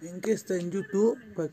en que está en YouTube para que lo